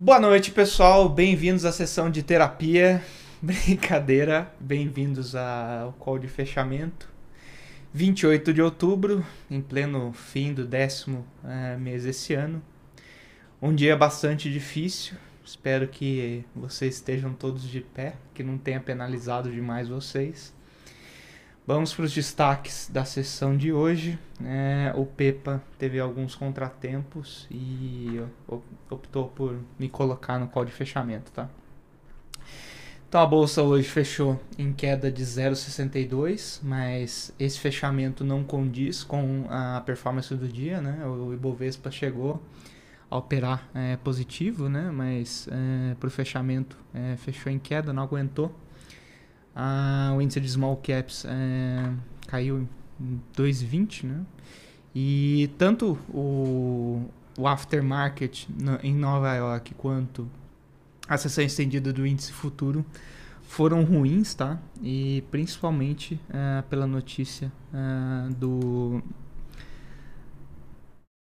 Boa noite, pessoal. Bem-vindos à sessão de terapia. Brincadeira. Bem-vindos ao call de fechamento. 28 de outubro, em pleno fim do décimo é, mês desse ano. Um dia bastante difícil. Espero que vocês estejam todos de pé, que não tenha penalizado demais vocês. Vamos para os destaques da sessão de hoje. É, o Pepa teve alguns contratempos e optou por me colocar no call de fechamento, tá? Então a bolsa hoje fechou em queda de 0,62, mas esse fechamento não condiz com a performance do dia, né? O Ibovespa chegou a operar é, positivo, né? Mas é, para o fechamento é, fechou em queda, não aguentou. Ah, o índice de small caps é, caiu em 2,20, né? E tanto o, o aftermarket no, em Nova York quanto a sessão estendida do índice futuro foram ruins, tá? E principalmente é, pela notícia é, do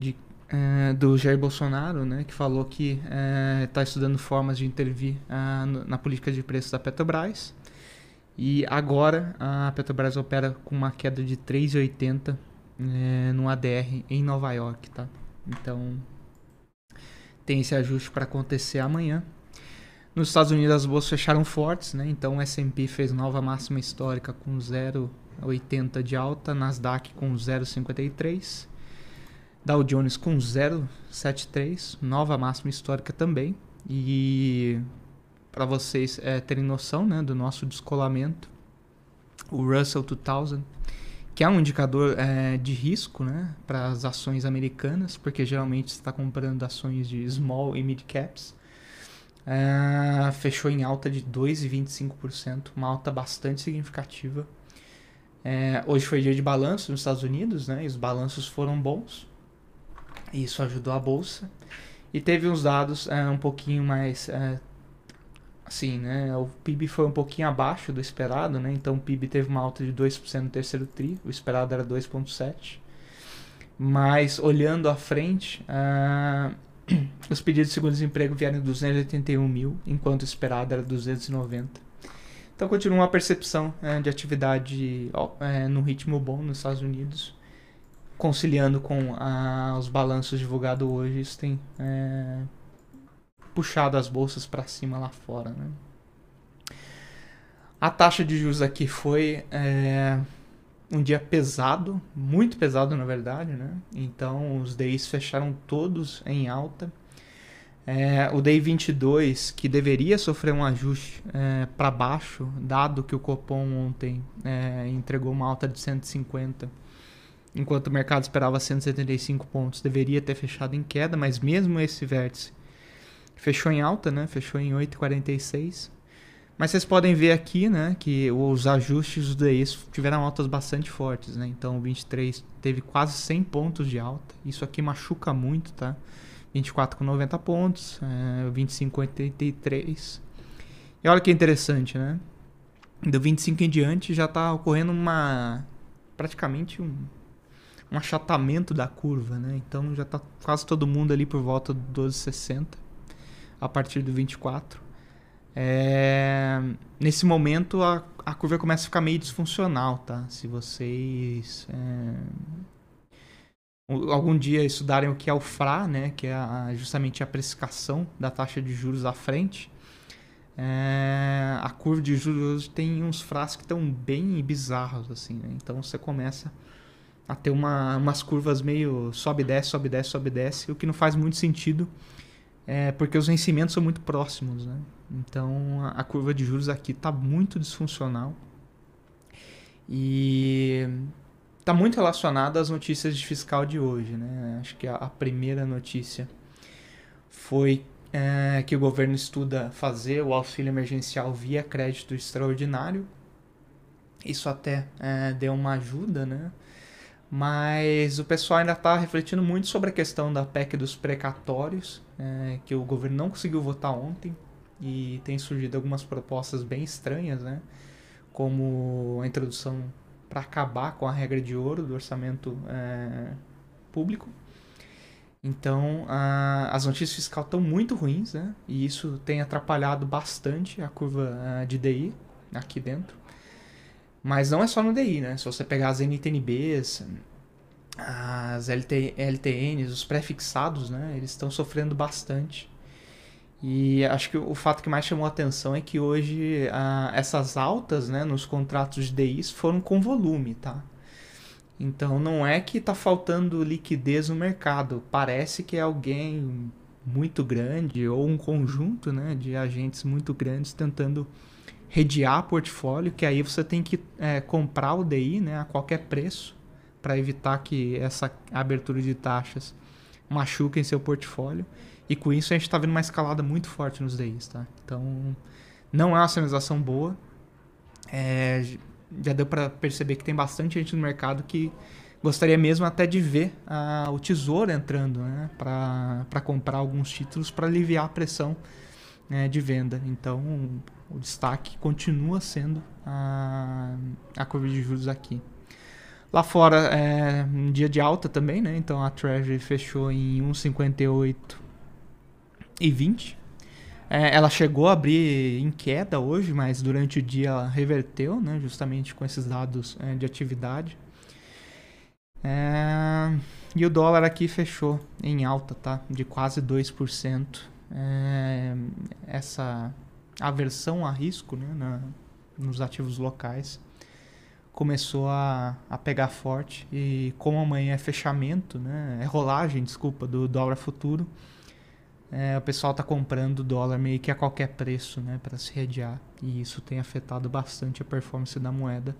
de, é, do Jair Bolsonaro, né, que falou que está estudando formas de intervir na política de preços da Petrobras e agora a Petrobras opera com uma queda de 3,80 é, no ADR em Nova York, tá? Então tem esse ajuste para acontecer amanhã. Nos Estados Unidos as bolsas fecharam fortes, né? Então o S&P fez nova máxima histórica com 0,80 de alta, Nasdaq com 0,53, Dow Jones com 0,73, nova máxima histórica também. E para vocês é, terem noção né, do nosso descolamento, o Russell 2000, que é um indicador é, de risco né, para as ações americanas, porque geralmente está comprando ações de small e mid caps, é, fechou em alta de 2,25%, uma alta bastante significativa. É, hoje foi dia de balanço nos Estados Unidos, né, e os balanços foram bons, e isso ajudou a bolsa. E teve uns dados um pouquinho mais assim, né? O PIB foi um pouquinho abaixo do esperado, né? Então o PIB teve uma alta de 2% no terceiro tri, o esperado era 2,7%. Mas olhando à frente, uh, os pedidos de seguro-desemprego vieram de 281 mil, enquanto o esperado era 290. Então continua uma percepção uh, de atividade uh, no ritmo bom nos Estados Unidos, conciliando com os balanços divulgados hoje, isso tem eh, puxado as bolsas para cima lá fora. Né? A taxa de juros aqui foi é, um dia pesado, muito pesado na verdade, né? Então os DIs fecharam todos em alta. É, o DI 22, que deveria sofrer um ajuste é, para baixo, dado que o Copom ontem é, entregou uma alta de 150, enquanto o mercado esperava 175 pontos, deveria ter fechado em queda, mas mesmo esse vértice fechou em alta, né? Fechou em 8,46. Mas vocês podem ver aqui, né, que os ajustes do DIs tiveram altas bastante fortes, né? Então, o 23 teve quase 100 pontos de alta. Isso aqui machuca muito, tá? 24 com 90 pontos, é, 25 com 83. E olha que interessante, né? Do 25 em diante já está ocorrendo uma praticamente um, um achatamento da curva, né? Então já está quase todo mundo ali por volta do 12,60 a partir do 24. É, nesse momento a, a curva começa a ficar meio disfuncional, tá? Se vocês é, algum dia estudarem o que é o FRA, né, que é a, justamente a precificação da taxa de juros à frente, é, a curva de juros tem uns FRAs que estão bem bizarros, assim, né? Então você começa a ter uma, umas curvas meio sobe, desce, sobe, desce, sobe, desce, o que não faz muito sentido é porque os vencimentos são muito próximos, né? Então a curva de juros aqui está muito disfuncional e está muito relacionada às notícias de fiscal de hoje, né? Acho que a, primeira notícia foi é, que o governo estuda fazer o auxílio emergencial via crédito extraordinário. Isso até é, deu uma ajuda, né? Mas o pessoal ainda está refletindo muito sobre a questão da PEC dos precatórios, é, que o governo não conseguiu votar ontem e tem surgido algumas propostas bem estranhas, né? Como a introdução para acabar com a regra de ouro do orçamento é, público. Então, a, as notícias fiscais estão muito ruins, né? E isso tem atrapalhado bastante a curva a, de DI aqui dentro. Mas não é só no DI, né? Se você pegar as NTNBs, as LT, LTNs, os pré-fixados, né? Eles estão sofrendo bastante. E acho que o fato que mais chamou a atenção é que hoje essas altas né, nos contratos de DIs foram com volume, tá? Então não é que está faltando liquidez no mercado. Parece que é alguém muito grande ou um conjunto né, de agentes muito grandes tentando redear portfólio, que aí você tem que é, comprar o DI né, a qualquer preço para evitar que essa abertura de taxas machuquem seu portfólio. E com isso a gente está vendo uma escalada muito forte nos DIs, tá? Então, não é uma sinalização boa. É, já deu para perceber que tem bastante gente no mercado que gostaria mesmo até de ver a, o tesouro entrando, né? Para comprar alguns títulos para aliviar a pressão né, de venda. Então, o destaque continua sendo a, a curva de juros aqui. Lá fora é um dia de alta também, né? Então a Treasury fechou em 1,58 e 20. É, ela chegou a abrir em queda hoje, mas durante o dia ela reverteu, né, justamente com esses dados é, de atividade. É, e o dólar aqui fechou em alta, tá? De quase 2%. É, essa aversão a risco né, na, nos ativos locais começou a, a pegar forte. E como amanhã é fechamento, né, é rolagem, desculpa, do dólar futuro é, o pessoal está comprando dólar meio que a qualquer preço, né, para se redear. E isso tem afetado bastante a performance da moeda.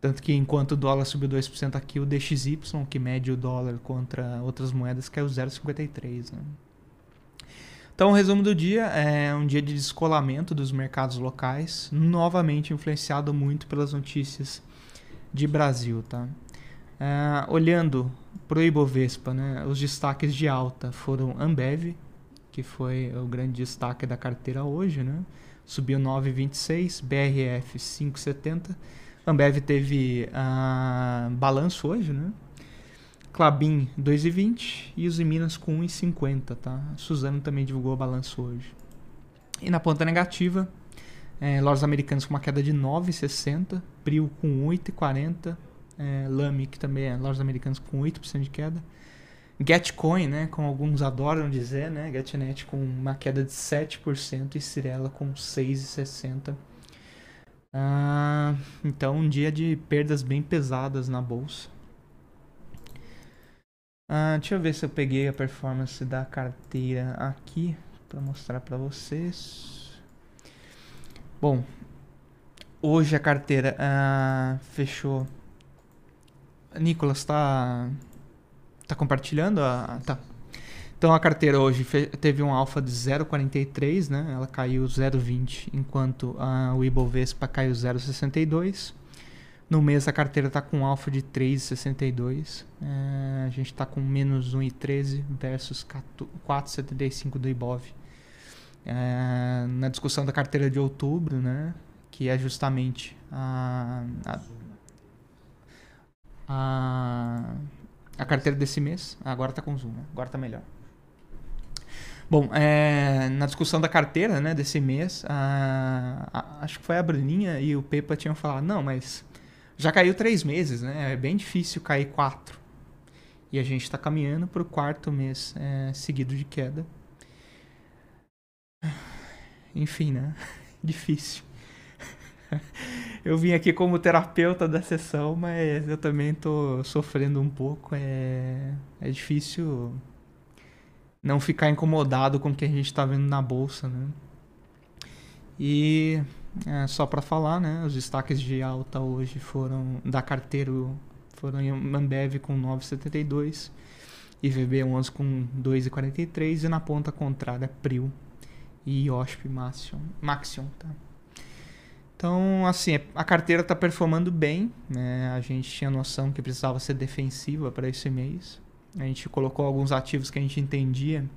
Tanto que enquanto o dólar subiu 2% aqui, o DXY, que mede o dólar contra outras moedas, caiu 0,53. Né? Então, o resumo do dia é um dia de descolamento dos mercados locais, novamente influenciado muito pelas notícias de Brasil. Tá? É, olhando para o Ibovespa, né, os destaques de alta foram Ambev, que foi o grande destaque da carteira hoje, né? Subiu 9,26, BRF 5,70. Ambev teve uh, balanço hoje, né? Clabin 2,20 e os Minas com 1,50, tá? Suzano também divulgou o balanço hoje. E na ponta negativa, é, lojas americanas com uma queda de 9,60, Prio com 8,40, é, Lamy, que também é lojas americanas com 8% de queda, Getcoin, né, como alguns adoram dizer, né, Getnet com uma queda de 7% e Cirela com 6,60%. Ah, então, um dia de perdas bem pesadas na bolsa. Ah, deixa eu ver se eu peguei a performance da carteira aqui para mostrar para vocês. Bom, hoje a carteira ah, fechou. Nicolas, está Tá compartilhando? A, tá. Então a carteira hoje teve um alfa de 0,43, né? Ela caiu 0,20, enquanto a, o Ibovespa caiu 0,62. No mês a carteira está com alfa de 3,62. É, a gente está com menos 1,13 versus 4,75 do Ibov. É, na discussão da carteira de outubro, né? Que é justamente a, a, a a carteira desse mês. Agora tá com zoom, né? Agora tá melhor. Bom, é, na discussão da carteira né, desse mês, a, a, acho que foi a Bruninha e o Pepa tinham falado, não, mas já caiu três meses, né? É bem difícil cair quatro. E a gente está caminhando para o quarto mês é, seguido de queda. Enfim, né? difícil. eu vim aqui como terapeuta da sessão, mas eu também tô sofrendo um pouco. É, é difícil não ficar incomodado com o que a gente está vendo na bolsa, né? E é, só para falar, né? Os destaques de alta hoje foram da carteira foram Ambev com 9,72, IVB11 com 2,43 e na ponta contrária Prio e OSP Maxion, Maxion tá? Então, assim, a carteira está performando bem. Né? A gente tinha noção que precisava ser defensiva para esse mês. A gente colocou alguns ativos que a gente entendia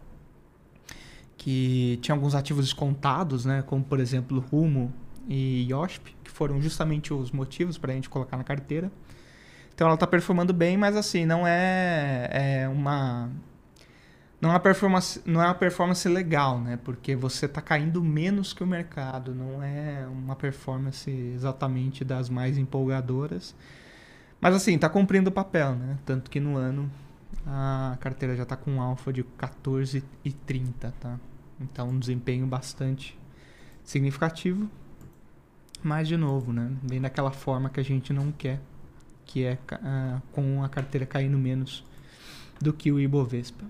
que tinha alguns ativos descontados, né? como por exemplo Rumo e Yosp, que foram justamente os motivos para a gente colocar na carteira. Então ela está performando bem, mas assim, não é, é uma não é uma performance, não é uma performance legal, né? Porque você está caindo menos que o mercado, não é uma performance exatamente das mais empolgadoras. Mas assim, está cumprindo o papel, né? Tanto que no ano a carteira já está com um alfa de 14,30, tá? Então um desempenho bastante significativo. Mas de novo, né? Vem daquela forma que a gente não quer, que é uh, com a carteira caindo menos do que o Ibovespa.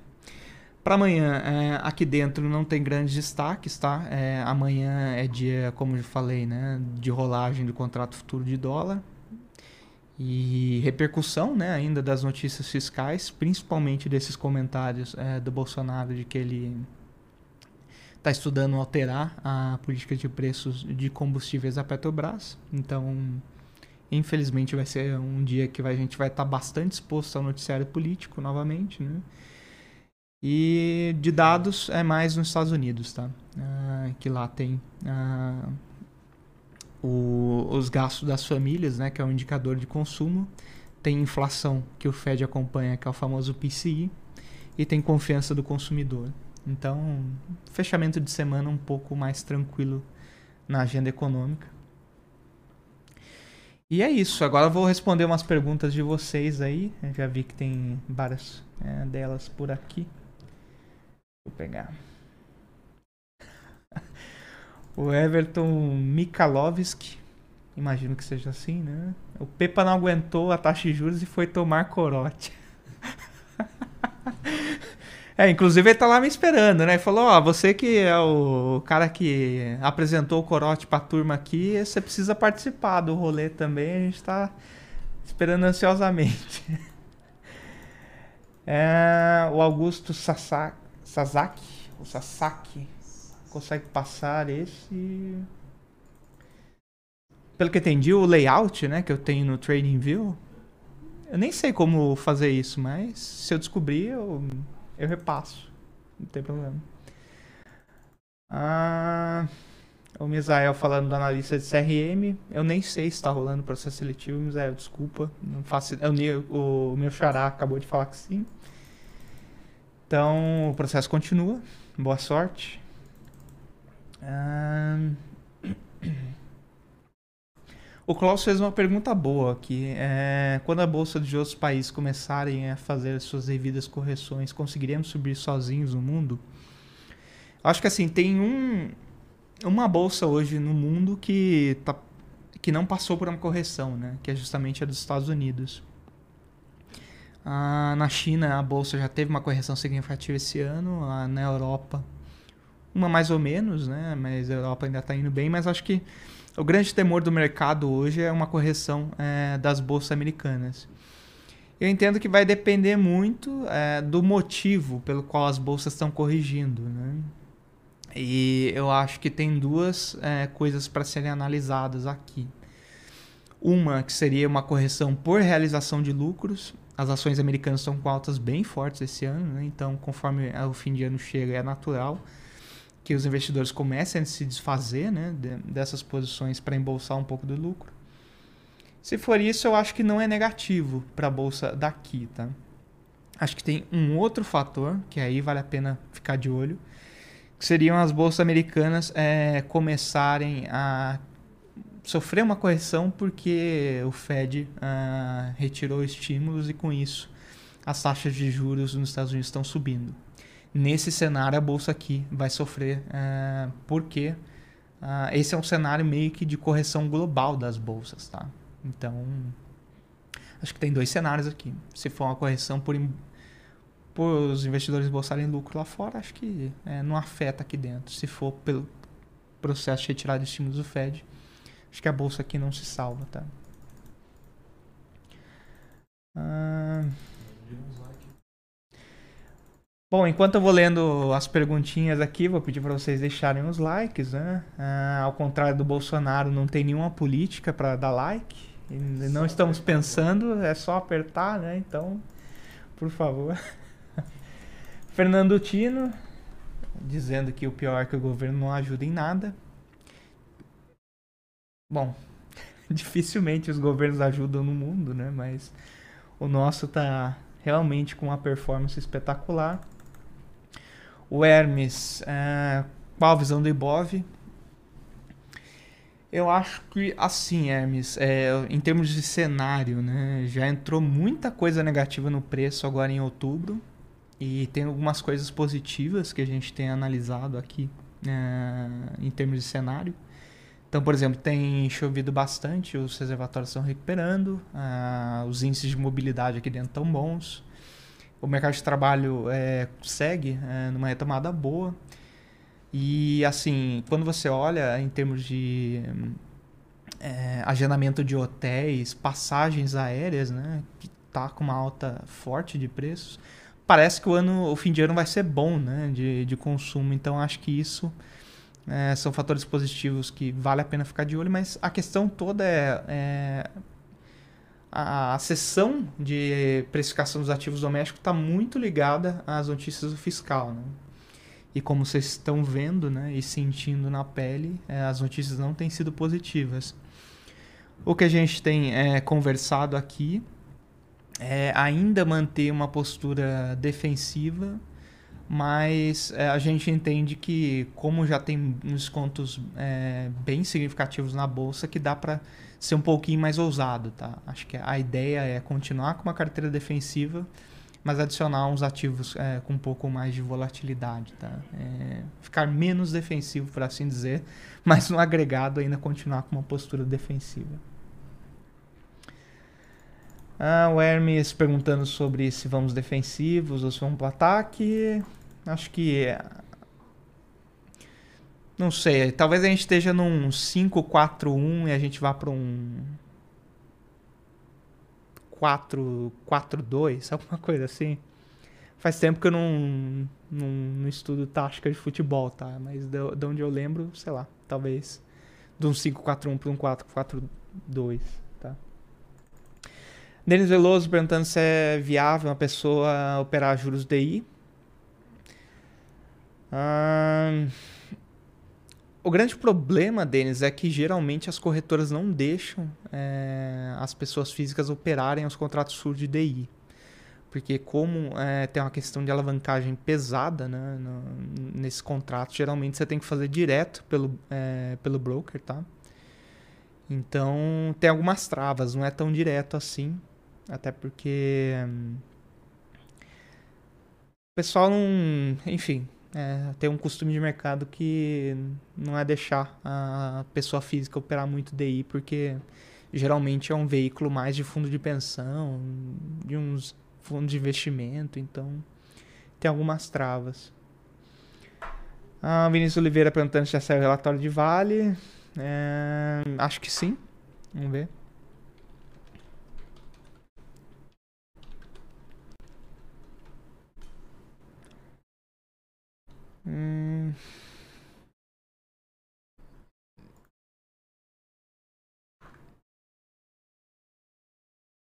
Para amanhã, é, aqui dentro não tem grandes destaques, tá? É, amanhã é dia, como eu falei, né, de rolagem do contrato futuro de dólar e repercussão, né, ainda das notícias fiscais, principalmente desses comentários é, do Bolsonaro de que ele está estudando alterar a política de preços de combustíveis da Petrobras. Então, infelizmente, vai ser um dia que a gente vai estar tá bastante exposto ao noticiário político novamente, né? E de dados é mais nos Estados Unidos, tá? Ah, que lá tem ah, o, os gastos das famílias, né? Que é um indicador de consumo. Tem inflação, que o Fed acompanha, que é o famoso PCI. E tem confiança do consumidor. Então, fechamento de semana um pouco mais tranquilo na agenda econômica. E é isso. Agora eu vou responder umas perguntas de vocês aí. Eu já vi que tem várias é, delas por aqui. Vou pegar. o Everton Mikalovski. Imagino que seja assim, né? O Pepa não aguentou a taxa de juros e foi tomar corote. é, inclusive ele tá lá me esperando, né? Ele falou, ó, oh, você que é o cara que apresentou o corote pra turma aqui, você precisa participar do rolê também, a gente tá esperando ansiosamente. é, o Augusto Sasaki o Sasaki, consegue passar esse. Pelo que entendi, o layout, né, que eu tenho no TradingView, eu nem sei como fazer isso, mas se eu descobrir, eu, eu repasso. Não tem problema. Ah, o Misael falando do analista de CRM. Eu nem sei se está rolando processo seletivo, Misael, desculpa. Não faço, eu, o, o meu xará acabou de falar que sim. Então, o processo continua. Boa sorte. O Klaus fez uma pergunta boa que é, quando a bolsa de outros países começarem a fazer as suas devidas correções, conseguiremos subir sozinhos no mundo? Acho que assim, tem um, uma bolsa hoje no mundo que, tá, que não passou por uma correção, né? que é justamente a dos Estados Unidos. Ah, na China, a bolsa já teve uma correção significativa esse ano. Ah, na Europa, uma mais ou menos, né? Mas a Europa ainda está indo bem. Mas acho que o grande temor do mercado hoje é uma correção é, das bolsas americanas. Eu entendo que vai depender muito é, do motivo pelo qual as bolsas estão corrigindo, né? E eu acho que tem duas é, coisas para serem analisadas aqui. Uma que seria uma correção por realização de lucros as ações americanas estão com altas bem fortes esse ano, né? então conforme o fim de ano chega, é natural que os investidores comecem a se desfazer né, dessas posições para embolsar um pouco do lucro. Se for isso, eu acho que não é negativo para a bolsa daqui, tá? Acho que tem um outro fator que aí vale a pena ficar de olho, que seriam as bolsas americanas é, começarem a sofreu uma correção porque o Fed uh, retirou estímulos e com isso as taxas de juros nos Estados Unidos estão subindo. Nesse cenário, a bolsa aqui vai sofrer uh, porque uh, esse é um cenário meio que de correção global das bolsas, tá? Então, acho que tem dois cenários aqui. Se for uma correção por, por os investidores bolsarem lucro lá fora, acho que é, não afeta aqui dentro. Se for pelo processo de retirada de estímulos do Fed, Acho que a bolsa aqui não se salva, tá? Ah... Bom, enquanto eu vou lendo as perguntinhas aqui, vou pedir para vocês deixarem os likes, né? Ah, ao contrário do Bolsonaro, não tem nenhuma política para dar like. não estamos pensando, é só apertar, né? Então, por favor. Fernando Tino, dizendo que o pior é que o governo não ajuda em nada. Bom, dificilmente os governos ajudam no mundo, né? Mas o nosso tá realmente com uma performance espetacular. O Hermes, é, qual a visão do Ibov? Eu acho que, assim, Hermes, é, em termos de cenário, né, já entrou muita coisa negativa no preço agora em outubro e tem algumas coisas positivas que a gente tem analisado aqui é, em termos de cenário. Então, por exemplo, tem chovido bastante, os reservatórios estão recuperando, uh, os índices de mobilidade aqui dentro estão bons, o mercado de trabalho é, segue é, numa retomada boa. E, assim, quando você olha em termos de é, agendamento de hotéis, passagens aéreas, né, que tá com uma alta forte de preços, parece que o ano, o fim de ano vai ser bom, né, de, de consumo. Então, acho que isso é, são fatores positivos que vale a pena ficar de olho, mas a questão toda é, é a, sessão de precificação dos ativos domésticos está muito ligada às notícias do fiscal. Né? E como vocês estão vendo né, e sentindo na pele, é, as notícias não têm sido positivas. O que a gente tem é, conversado aqui é ainda manter uma postura defensiva mas é, a gente entende que como já tem descontos é, bem significativos na bolsa que dá para ser um pouquinho mais ousado tá acho que a ideia é continuar com uma carteira defensiva mas adicionar uns ativos é, com um pouco mais de volatilidade tá é, ficar menos defensivo por assim dizer mas no agregado ainda continuar com uma postura defensiva ah, o Hermes perguntando sobre se vamos defensivos ou se vamos para ataque. Acho que. Não sei, talvez a gente esteja num 5-4-1 e a gente vá para um 4-4-2, alguma coisa assim. Faz tempo que eu não, não, não estudo tática de futebol, tá? Mas de, de onde eu lembro, sei lá, talvez de um 5-4-1 para um 4-4-2. Denis Veloso perguntando se é viável uma pessoa operar juros DI. Ah, o grande problema, Denis, é que geralmente as corretoras não deixam é, as pessoas físicas operarem os contratos full de DI. Porque como é, tem uma questão de alavancagem pesada né, no, nesse contrato, geralmente você tem que fazer direto pelo, é, pelo broker, tá? Então tem algumas travas, não é tão direto assim. Até porque. Hum, o pessoal não. Enfim, é, tem um costume de mercado que não é deixar a pessoa física operar muito DI, porque geralmente é um veículo mais de fundo de pensão, de uns fundos de investimento, então tem algumas travas. A Vinícius Oliveira perguntando se já saiu o relatório de Vale. É, acho que sim. Vamos ver.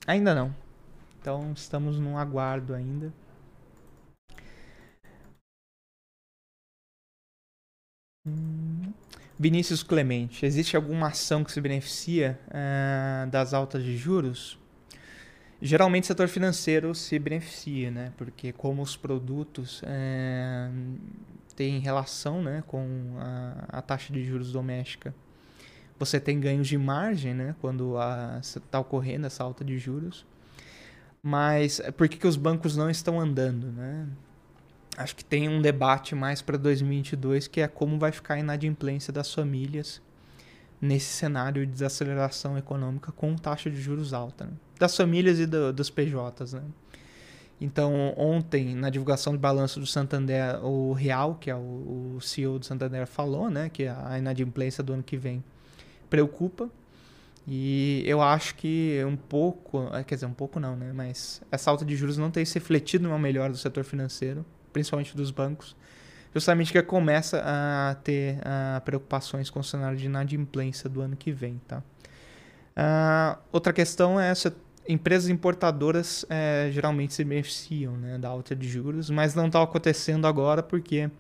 Ainda não. Então estamos num aguardo ainda. Hum... Vinícius Clemente, existe alguma ação que se beneficia uh, das altas de juros? Geralmente o setor financeiro se beneficia, né? Porque como os produtos é, têm relação né, com a, a, taxa de juros doméstica, você tem ganhos de margem, né? Quando está ocorrendo essa alta de juros. Mas por que, que os bancos não estão andando, né? Acho que tem um debate mais para 2022 que é como vai ficar a inadimplência das famílias nesse cenário de desaceleração econômica com taxa de juros alta. Né? das famílias e do, dos PJs, né? Então, ontem, na divulgação do balanço do Santander, o Real, que é o, o CEO do Santander, falou né, que a inadimplência do ano que vem preocupa. E eu acho que um pouco, eh, quer dizer, um pouco não, né? Mas essa alta de juros não tem se refletido numa melhora do setor financeiro, principalmente dos bancos, justamente que começa a ter uh, preocupações com o cenário de inadimplência do ano que vem, tá? Uh, outra questão é essa empresas importadoras é, geralmente se beneficiam né, da alta de juros, mas não está acontecendo agora porque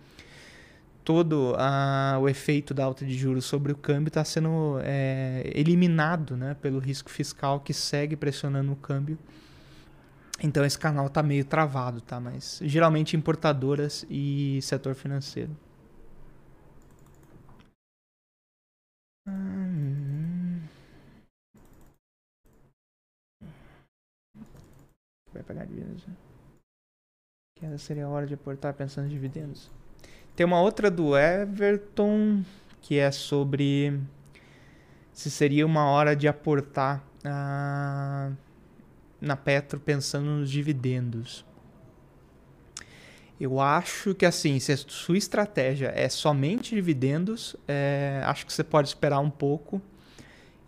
todo a, o efeito da alta de juros sobre o câmbio está sendo é, eliminado né, pelo risco fiscal que segue pressionando o câmbio Então esse canal tá meio travado, tá? Mas geralmente importadoras e setor financeiro. Vai pagar dividendos. né? Que seria a hora de aportar pensando em dividendos. Tem uma outra do Everton que é sobre se seria uma hora de aportar ah, na Petro pensando nos dividendos. Eu acho que assim, se a sua estratégia é somente dividendos, é, acho que você pode esperar um pouco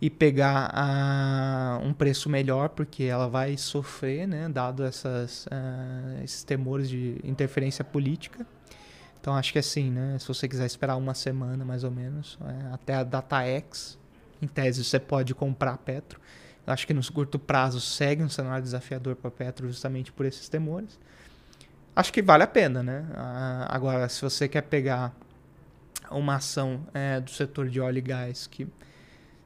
e pegar ah, um preço melhor, porque ela vai sofrer, né, dado essas, ah, esses temores de interferência política. Então acho que assim, né, se você quiser esperar uma semana mais ou menos, é, até a data X, em tese você pode comprar Petro. Eu acho que no curto prazo segue um cenário desafiador para Petro justamente por esses temores. Acho que vale a pena, né? Agora, se você quer pegar uma ação é, do setor de óleo e gás que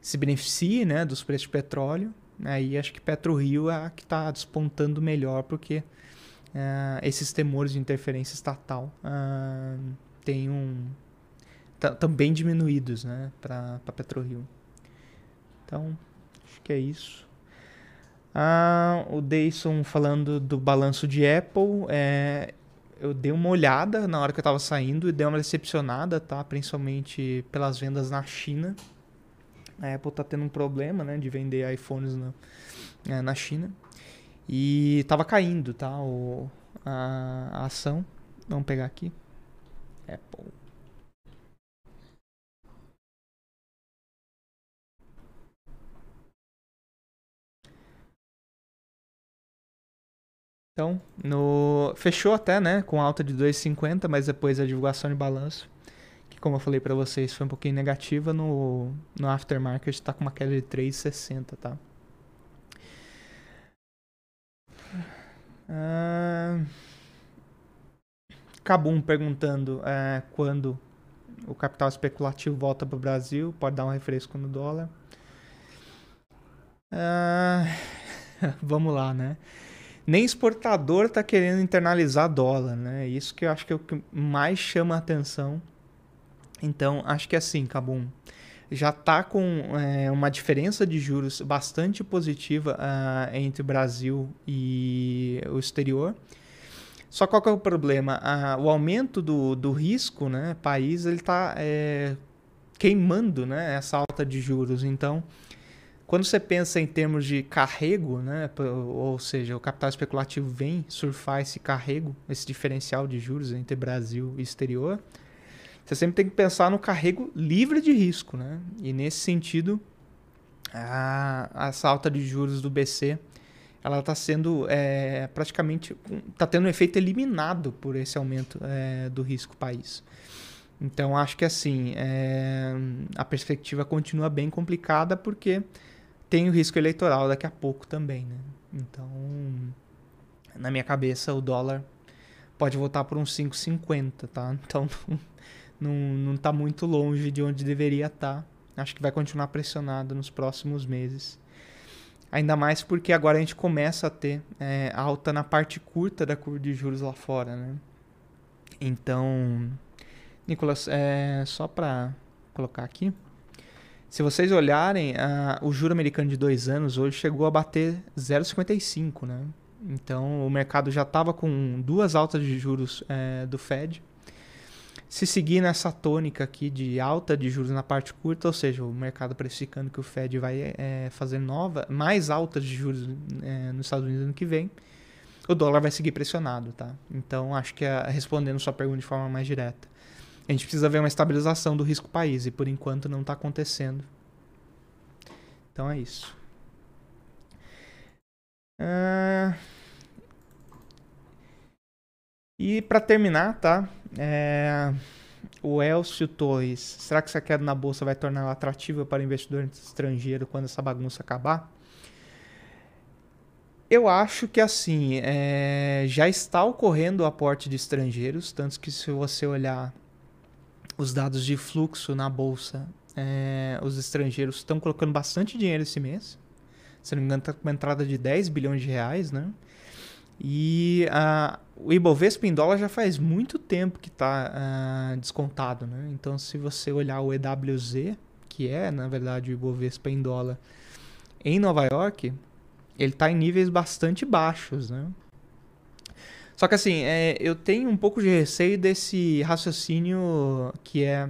se beneficie né, dos preços de petróleo, aí acho que PetroRio é a que está despontando melhor, porque é, esses temores de interferência estatal ah, têm um bem diminuídos né, para PetroRio. Então, acho que é isso. Ah, o Dayson falando do balanço de Apple. É, eu dei uma olhada na hora que eu estava saindo e dei uma decepcionada, tá? Principalmente pelas vendas na China. A Apple tá tendo um problema, né? De vender iPhones na, é, na China. E tava caindo, tá? O, a, a ação. Vamos pegar aqui. Apple. Então, no... fechou até, né, com alta de 2,50, mas depois a divulgação de balanço, que como eu falei para vocês, foi um pouquinho negativa, no, no aftermarket está com uma queda de 3,60, tá? Cabum perguntando é, quando o capital especulativo volta para o Brasil, pode dar um refresco no dólar. Ah... Vamos lá, né? nem exportador está querendo internalizar dólar, né? Isso que eu acho que é o que mais chama a atenção. Então, acho que é assim, Cabum. Já está com é, uma diferença de juros bastante positiva uh, entre o Brasil e o exterior. Só qual que é o problema? Uh, o aumento do, do risco, né? País, ele está é, queimando né, essa alta de juros. Então, quando você pensa em termos de carrego, né, ou seja, o capital especulativo vem surfar esse carrego, esse diferencial de juros entre Brasil e exterior, você sempre tem que pensar no carrego livre de risco. Né? E nesse sentido, a, essa alta de juros do BC ela está sendo é, praticamente está tendo um efeito eliminado por esse aumento é, do risco país. Então acho que assim é, a perspectiva continua bem complicada porque tem o risco eleitoral daqui a pouco também, né? Então, na minha cabeça, o dólar pode voltar por uns 5,50, tá? Então, não, não tá muito longe de onde deveria estar. Tá. Acho que vai continuar pressionado nos próximos meses. Ainda mais porque agora a gente começa a ter é, alta na parte curta da curva de juros lá fora, né? Então, Nicolas, é, só para colocar aqui, se vocês olharem, uh, o juro americano de dois anos hoje chegou a bater 0,55, né? Então o mercado já estava com duas altas de juros é, do Fed. Se seguir nessa tônica aqui de alta de juros na parte curta, ou seja, o mercado precificando que o Fed vai é, fazer nova, mais altas de juros é, nos Estados Unidos ano que vem, o dólar vai seguir pressionado, tá? Então acho que é, respondendo sua pergunta de forma mais direta, a gente precisa ver uma estabilização do risco país e por enquanto não está acontecendo. Então é isso. Uh... E para terminar, tá? É... O Elcio Torres. Será que essa queda na bolsa vai torná-la atrativa para investidor estrangeiro quando essa bagunça acabar? Eu acho que assim, é... já está ocorrendo o aporte de estrangeiros, tanto que se você olhar os dados de fluxo na bolsa, é, os estrangeiros estão colocando bastante dinheiro esse mês. Se não me engano, está com uma entrada de 10 bilhões de reais, né? E uh, o Ibovespa em dólar já faz muito tempo que está uh, descontado. Né? Então, se você olhar o EWZ, que é, na verdade, o Ibovespa em dólar, em Nova York, ele está em níveis bastante baixos. Né? Só que assim, é, eu tenho um pouco de receio desse raciocínio que é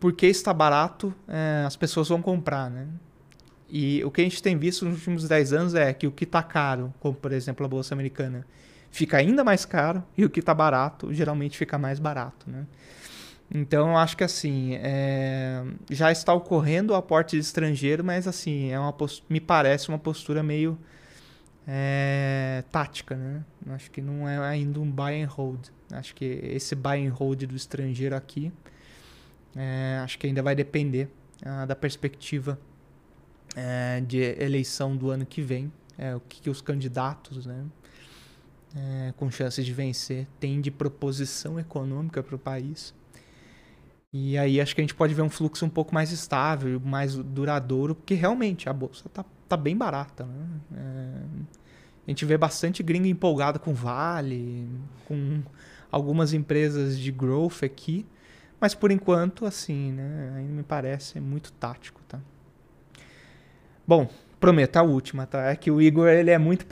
porque está barato, é, as pessoas vão comprar, né? E o que a gente tem visto nos últimos 10 anos é que o que está caro, como por exemplo a Bolsa Americana, fica ainda mais caro e o que está barato geralmente fica mais barato, né? Então eu acho que assim, é, já está ocorrendo o aporte de estrangeiro, mas assim, é uma me parece uma postura meio é, tática, né? Acho que não é ainda um buy and hold. Acho que esse buy and hold do estrangeiro aqui, é, acho que ainda vai depender ah, da perspectiva é, de eleição do ano que vem, é, o que, que, os candidatos, né, é, com chances de vencer, têm de proposição econômica para o país. E aí acho que a gente pode ver um fluxo um pouco mais estável, mais duradouro, porque realmente a bolsa está tá bem barata. Né? É, a gente vê bastante gringo empolgado com Vale, com algumas empresas de growth aqui, mas por enquanto, assim, né, ainda me parece muito tático, tá? Bom, prometo a última, tá? É que o Igor ele é muito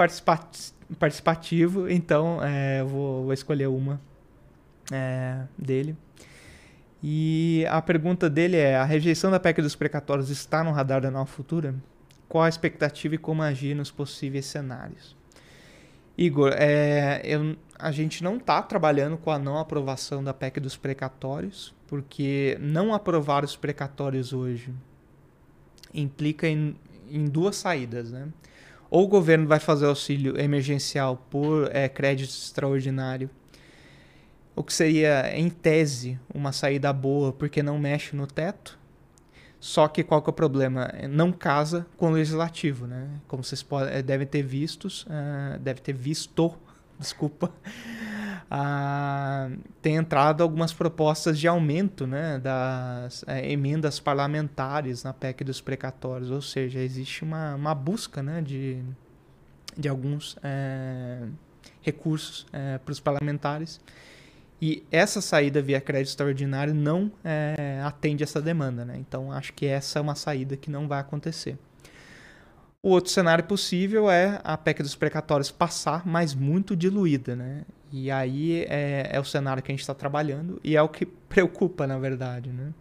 participativo, então é, eu vou, vou, escolher uma é, dele. E a pergunta dele é: a rejeição da PEC dos precatórios está no radar da nova futura? qual a expectativa e como agir nos possíveis cenários. Igor, é, eu, a gente não está trabalhando com a não aprovação da PEC dos precatórios, porque não aprovar os precatórios hoje implica em, em duas saídas. Né? Ou o governo vai fazer auxílio emergencial por é, crédito extraordinário, o que seria, em tese, uma saída boa porque não mexe no teto, só que qual que é o problema? Não casa com o legislativo, né? Como vocês podem, eh, devem ter vistos, uh, deve ter visto, desculpa, uh, tem entrado algumas propostas de aumento né, das uh, emendas parlamentares na PEC dos precatórios, ou seja, existe uma, uma busca né, de, de alguns recursos para os parlamentares e essa saída via crédito extraordinário não é, atende essa demanda, né? Então acho que essa é uma saída que não vai acontecer. O outro cenário possível é a PEC dos precatórios passar, mas muito diluída, né? E aí é, é o cenário que a gente está trabalhando e é o que preocupa, na verdade, né?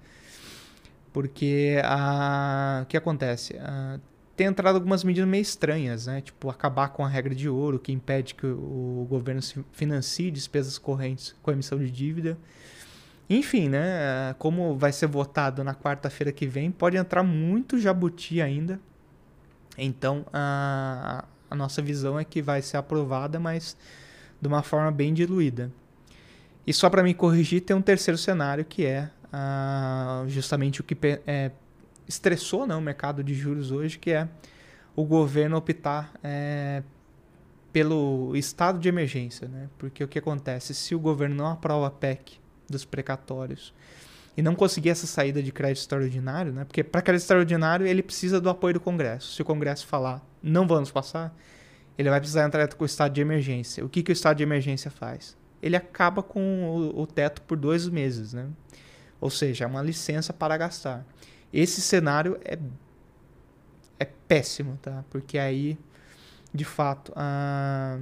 Porque a, o que acontece? A, tem entrado algumas medidas meio estranhas, né? Tipo, acabar com a regra de ouro, que impede que o governo financie despesas correntes com emissão de dívida. Enfim, né? Como vai ser votado na quarta-feira que vem, pode entrar muito jabuti ainda. Então, a, a nossa visão é que vai ser aprovada, mas de uma forma bem diluída. E só para me corrigir, tem um terceiro cenário que é justamente o que é, estressou né, o mercado de juros hoje, que é o governo optar é, pelo estado de emergência. Né? Porque o que acontece? Se o governo não aprova a PEC dos precatórios e não conseguir essa saída de crédito extraordinário, né? porque para crédito extraordinário ele precisa do apoio do Congresso. Se o Congresso falar não vamos passar, ele vai precisar entrar com o estado de emergência. O que, que o estado de emergência faz? Ele acaba com o, o teto por dois meses. Né? Ou seja, é uma licença para gastar. Esse cenário é, é péssimo, tá? Porque aí, de fato, a,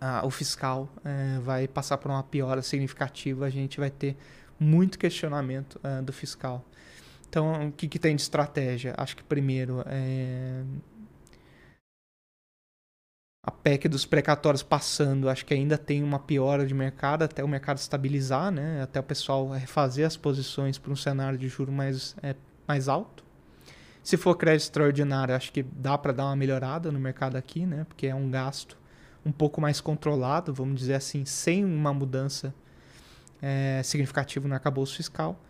a, o fiscal é, vai passar por uma piora significativa, a gente vai ter muito questionamento é, do fiscal. Então, o que, que tem de estratégia? Acho que primeiro é, a PEC dos precatórios passando, acho que ainda tem uma piora de mercado até o mercado estabilizar, né? até o pessoal refazer as posições para um cenário de juro mais, é, mais alto. Se for crédito extraordinário, acho que dá para dar uma melhorada no mercado aqui, né? porque é um gasto um pouco mais controlado, vamos dizer assim, sem uma mudança é, significativa no arcabouço fiscal.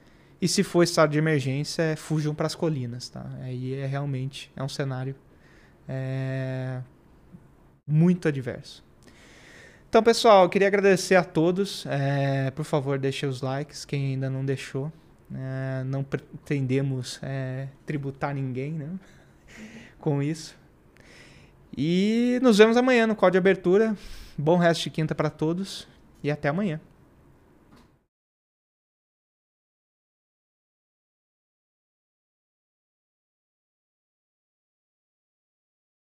E se for estado de emergência, é, fujam para as colinas. Tá? Aí é realmente é um cenário é, muito adverso. Então, pessoal, eu queria agradecer a todos. É, por favor, deixe os likes, quem ainda não deixou. É, não pretendemos é, tributar ninguém né, com isso. E nos vemos amanhã no código de abertura. Bom resto de quinta para todos e até amanhã.